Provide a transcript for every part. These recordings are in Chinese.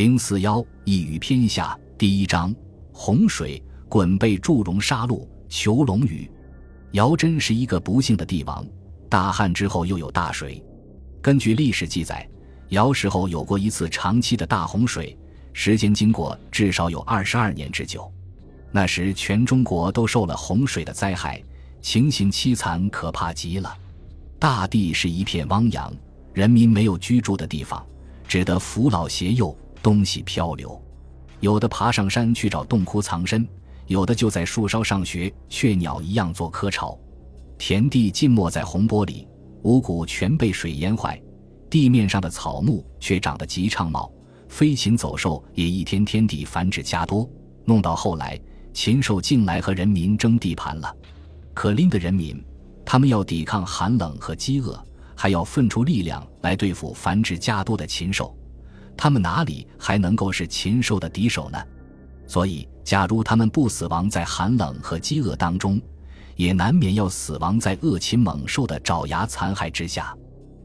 零四幺一语篇下第一章：洪水，鲧被祝融杀戮，求龙雨。尧真是一个不幸的帝王。大旱之后又有大水。根据历史记载，尧时候有过一次长期的大洪水，时间经过至少有二十二年之久。那时全中国都受了洪水的灾害，情形凄惨可怕极了。大地是一片汪洋，人民没有居住的地方，只得扶老携幼。东西漂流，有的爬上山去找洞窟藏身，有的就在树梢上学雀鸟一样做窠巢。田地浸没在洪波里，五谷全被水淹坏，地面上的草木却长得极畅茂，飞禽走兽也一天天地繁殖加多。弄到后来，禽兽竟来和人民争地盘了。可怜的人民，他们要抵抗寒冷和饥饿，还要奋出力量来对付繁殖加多的禽兽。他们哪里还能够是禽兽的敌手呢？所以，假如他们不死亡在寒冷和饥饿当中，也难免要死亡在恶禽猛兽的爪牙残害之下。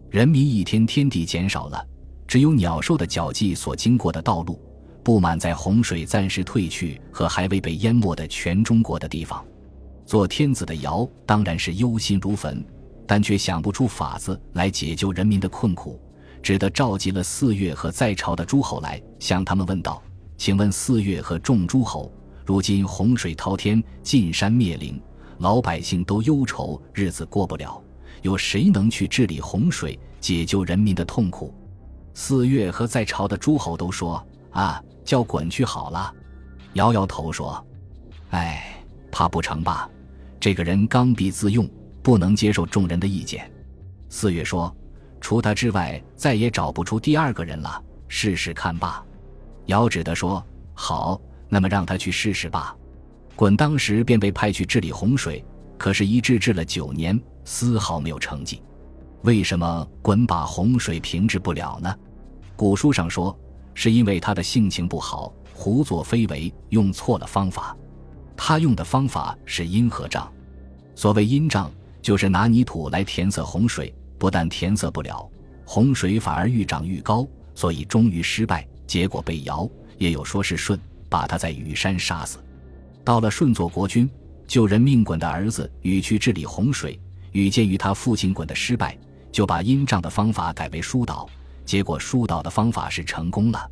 人民一天天地减少了，只有鸟兽的脚迹所经过的道路，布满在洪水暂时退去和还未被淹没的全中国的地方。做天子的尧当然是忧心如焚，但却想不出法子来解救人民的困苦。只得召集了四岳和在朝的诸侯来，向他们问道：“请问四岳和众诸侯，如今洪水滔天，尽山灭林，老百姓都忧愁，日子过不了。有谁能去治理洪水，解救人民的痛苦？”四岳和在朝的诸侯都说：“啊，叫鲧去好了。”摇摇头说：“哎，怕不成吧？这个人刚愎自用，不能接受众人的意见。”四岳说。除他之外，再也找不出第二个人了。试试看吧。尧只得说：“好，那么让他去试试吧。”鲧当时便被派去治理洪水，可是，一治治了九年，丝毫没有成绩。为什么鲧把洪水平治不了呢？古书上说，是因为他的性情不好，胡作非为，用错了方法。他用的方法是阴和瘴。所谓阴瘴，就是拿泥土来填塞洪水。不但填塞不了，洪水反而愈涨愈高，所以终于失败。结果被尧，也有说是舜，把他在羽山杀死。到了舜做国君，救人命鲧的儿子禹去治理洪水。禹鉴于他父亲鲧的失败，就把阴瘴的方法改为疏导。结果疏导的方法是成功了，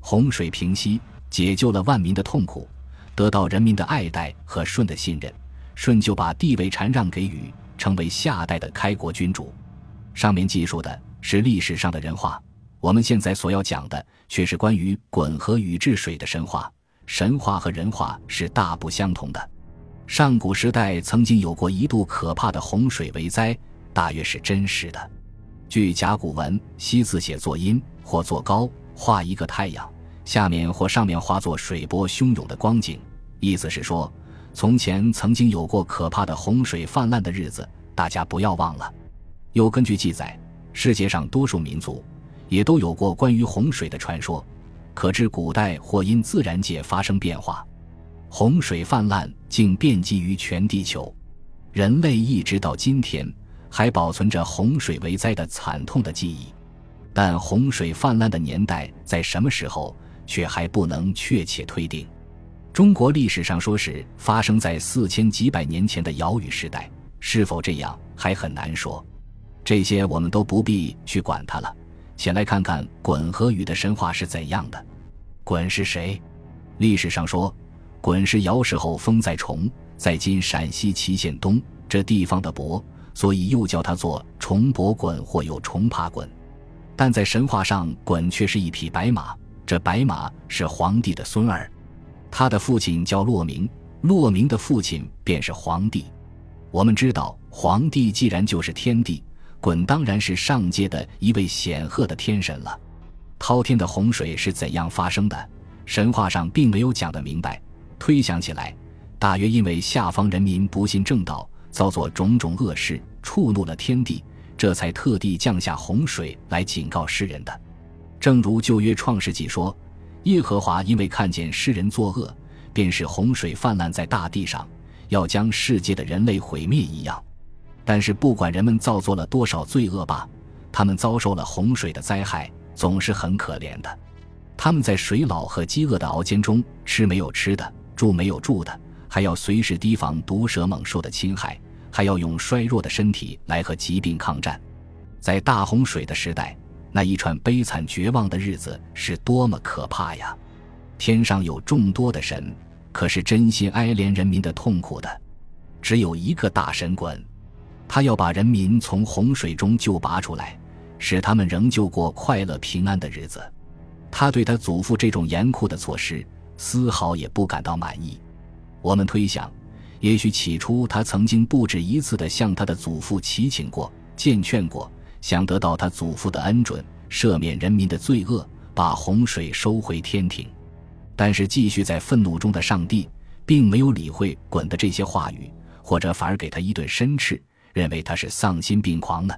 洪水平息，解救了万民的痛苦，得到人民的爱戴和舜的信任。舜就把地位禅让给禹，成为下代的开国君主。上面记述的是历史上的人话，我们现在所要讲的却是关于鲧和禹治水的神话。神话和人话是大不相同的。上古时代曾经有过一度可怕的洪水为灾，大约是真实的。据甲骨文，西字写作阴或作高，画一个太阳，下面或上面画作水波汹涌的光景，意思是说，从前曾经有过可怕的洪水泛滥的日子，大家不要忘了。又根据记载，世界上多数民族也都有过关于洪水的传说，可知古代或因自然界发生变化，洪水泛滥竟遍及于全地球。人类一直到今天还保存着洪水为灾的惨痛的记忆，但洪水泛滥的年代在什么时候却还不能确切推定。中国历史上说是发生在四千几百年前的尧禹时代，是否这样还很难说。这些我们都不必去管它了，先来看看鲧和禹的神话是怎样的。鲧是谁？历史上说，鲧是尧时候封在崇，在今陕西祁县东这地方的伯，所以又叫他做崇伯鲧或有崇爬鲧。但在神话上，鲧却是一匹白马，这白马是皇帝的孙儿，他的父亲叫骆明，骆明的父亲便是皇帝。我们知道，皇帝既然就是天帝。鲧当然是上界的一位显赫的天神了。滔天的洪水是怎样发生的？神话上并没有讲得明白。推想起来，大约因为下方人民不信正道，遭作种种恶事，触怒了天地，这才特地降下洪水来警告世人的。正如旧约创世纪说，耶和华因为看见世人作恶，便使洪水泛滥在大地上，要将世界的人类毁灭一样。但是不管人们造作了多少罪恶吧，他们遭受了洪水的灾害，总是很可怜的。他们在水老和饥饿的熬煎中，吃没有吃的，住没有住的，还要随时提防毒蛇猛兽的侵害，还要用衰弱的身体来和疾病抗战。在大洪水的时代，那一串悲惨绝望的日子是多么可怕呀！天上有众多的神，可是真心哀怜人民的痛苦的，只有一个大神棍，他要把人民从洪水中救拔出来，使他们仍旧过快乐平安的日子。他对他祖父这种严酷的措施丝毫也不感到满意。我们推想，也许起初他曾经不止一次地向他的祖父祈请过、见劝过，想得到他祖父的恩准，赦免人民的罪恶，把洪水收回天庭。但是，继续在愤怒中的上帝并没有理会滚的这些话语，或者反而给他一顿申斥，认为他是丧心病狂呢。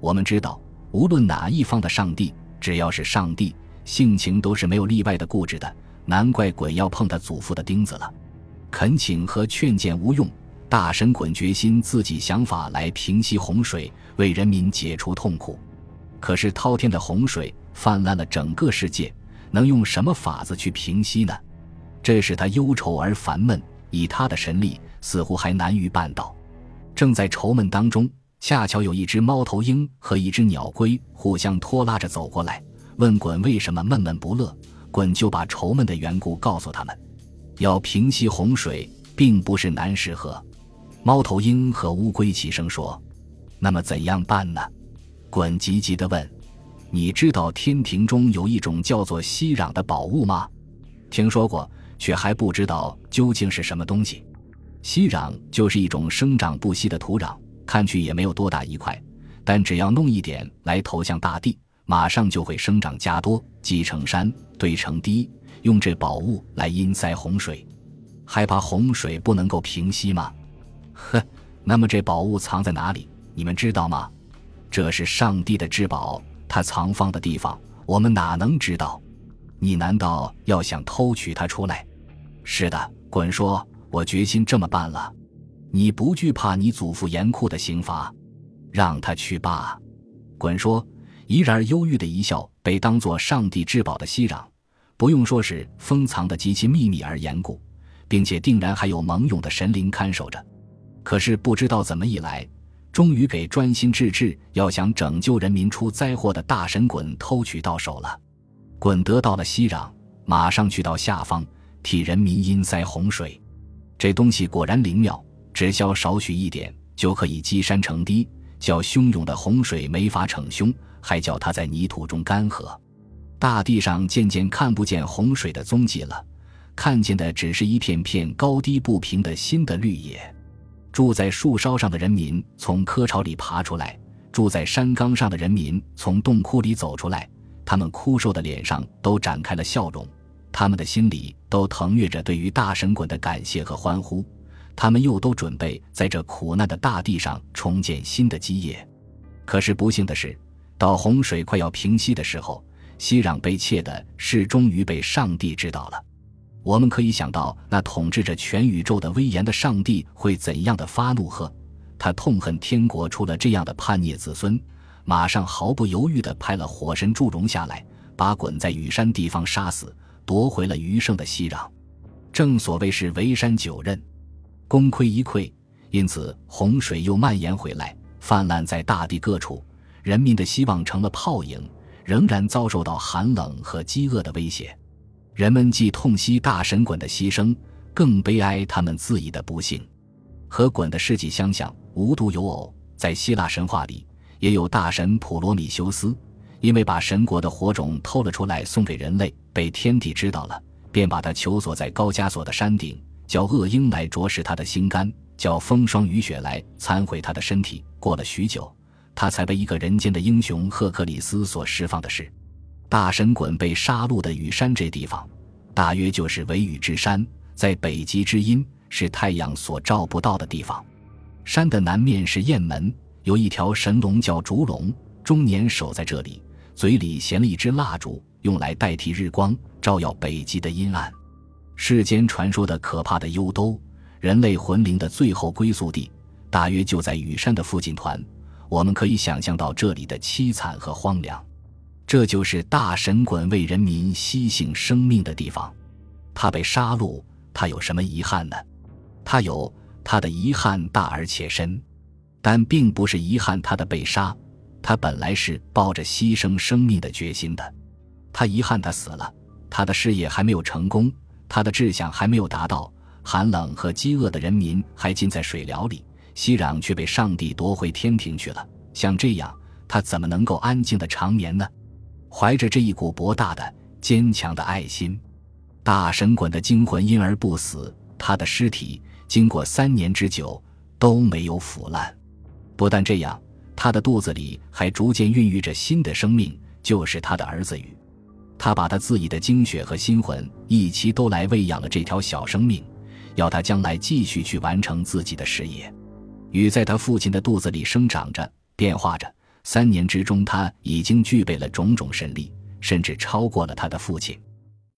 我们知道，无论哪一方的上帝，只要是上帝。性情都是没有例外的固执的，难怪鬼要碰他祖父的钉子了。恳请和劝谏无用，大神鲧决心自己想法来平息洪水，为人民解除痛苦。可是滔天的洪水泛滥了整个世界，能用什么法子去平息呢？这使他忧愁而烦闷，以他的神力，似乎还难于办到。正在愁闷当中，恰巧有一只猫头鹰和一只鸟龟互相拖拉着走过来。问鲧为什么闷闷不乐，鲧就把愁闷的缘故告诉他们。要平息洪水，并不是难事何。猫头鹰和乌龟齐声说：“那么怎样办呢？”鲧急急地问：“你知道天庭中有一种叫做息壤的宝物吗？”听说过，却还不知道究竟是什么东西。息壤就是一种生长不息的土壤，看去也没有多大一块，但只要弄一点来投向大地。马上就会生长加多，积成山，堆成堤，用这宝物来阴塞洪水，害怕洪水不能够平息吗？呵，那么这宝物藏在哪里？你们知道吗？这是上帝的至宝，他藏放的地方我们哪能知道？你难道要想偷取它出来？是的，滚说，我决心这么办了。你不惧怕你祖父严酷的刑罚？让他去吧。滚说。怡然忧郁的一笑，被当作上帝至宝的熙壤，不用说是封藏的极其秘密而严固，并且定然还有猛勇的神灵看守着。可是不知道怎么一来，终于给专心致志要想拯救人民出灾祸的大神滚偷取到手了。滚得到了熙壤，马上去到下方替人民阴塞洪水。这东西果然灵妙，只消少许一点，就可以积山成堤，叫汹涌的洪水没法逞凶。还叫它在泥土中干涸，大地上渐渐看不见洪水的踪迹了，看见的只是一片片高低不平的新的绿野。住在树梢上的人民从窠巢里爬出来，住在山岗上的人民从洞窟里走出来，他们枯瘦的脸上都展开了笑容，他们的心里都腾跃着对于大神滚的感谢和欢呼，他们又都准备在这苦难的大地上重建新的基业。可是不幸的是。到洪水快要平息的时候，熙壤被窃的事终于被上帝知道了。我们可以想到，那统治着全宇宙的威严的上帝会怎样的发怒呵？他痛恨天国出了这样的叛逆子孙，马上毫不犹豫地派了火神祝融下来，把鲧在羽山地方杀死，夺回了余剩的熙壤。正所谓是围山九仞，功亏一篑，因此洪水又蔓延回来，泛滥在大地各处。人民的希望成了泡影，仍然遭受到寒冷和饥饿的威胁。人们既痛惜大神鲧的牺牲，更悲哀他们自己的不幸。和鲧的事迹相像，无独有偶，在希腊神话里也有大神普罗米修斯，因为把神国的火种偷了出来送给人类，被天帝知道了，便把他囚锁在高加索的山顶，叫恶鹰来啄食他的心肝，叫风霜雨雪来残毁他的身体。过了许久。他才被一个人间的英雄赫克里斯所释放的是，大神滚被杀戮的羽山这地方，大约就是维羽之山，在北极之阴，是太阳所照不到的地方。山的南面是雁门，有一条神龙叫烛龙，终年守在这里，嘴里衔了一支蜡烛，用来代替日光，照耀北极的阴暗。世间传说的可怕的幽都，人类魂灵的最后归宿地，大约就在羽山的附近团。我们可以想象到这里的凄惨和荒凉。这就是大神棍为人民吸性生命的地方。他被杀戮，他有什么遗憾呢？他有，他的遗憾大而且深，但并不是遗憾他的被杀。他本来是抱着牺牲生命的决心的。他遗憾他死了，他的事业还没有成功，他的志向还没有达到。寒冷和饥饿的人民还浸在水疗里，熙攘却被上帝夺回天庭去了。像这样，他怎么能够安静的长眠呢？怀着这一股博大的、坚强的爱心，大神滚的精魂因而不死。他的尸体经过三年之久都没有腐烂。不但这样，他的肚子里还逐渐孕育着新的生命，就是他的儿子禹。他把他自己的精血和心魂一起都来喂养了这条小生命，要他将来继续去完成自己的事业。禹在他父亲的肚子里生长着，变化着。三年之中，他已经具备了种种神力，甚至超过了他的父亲。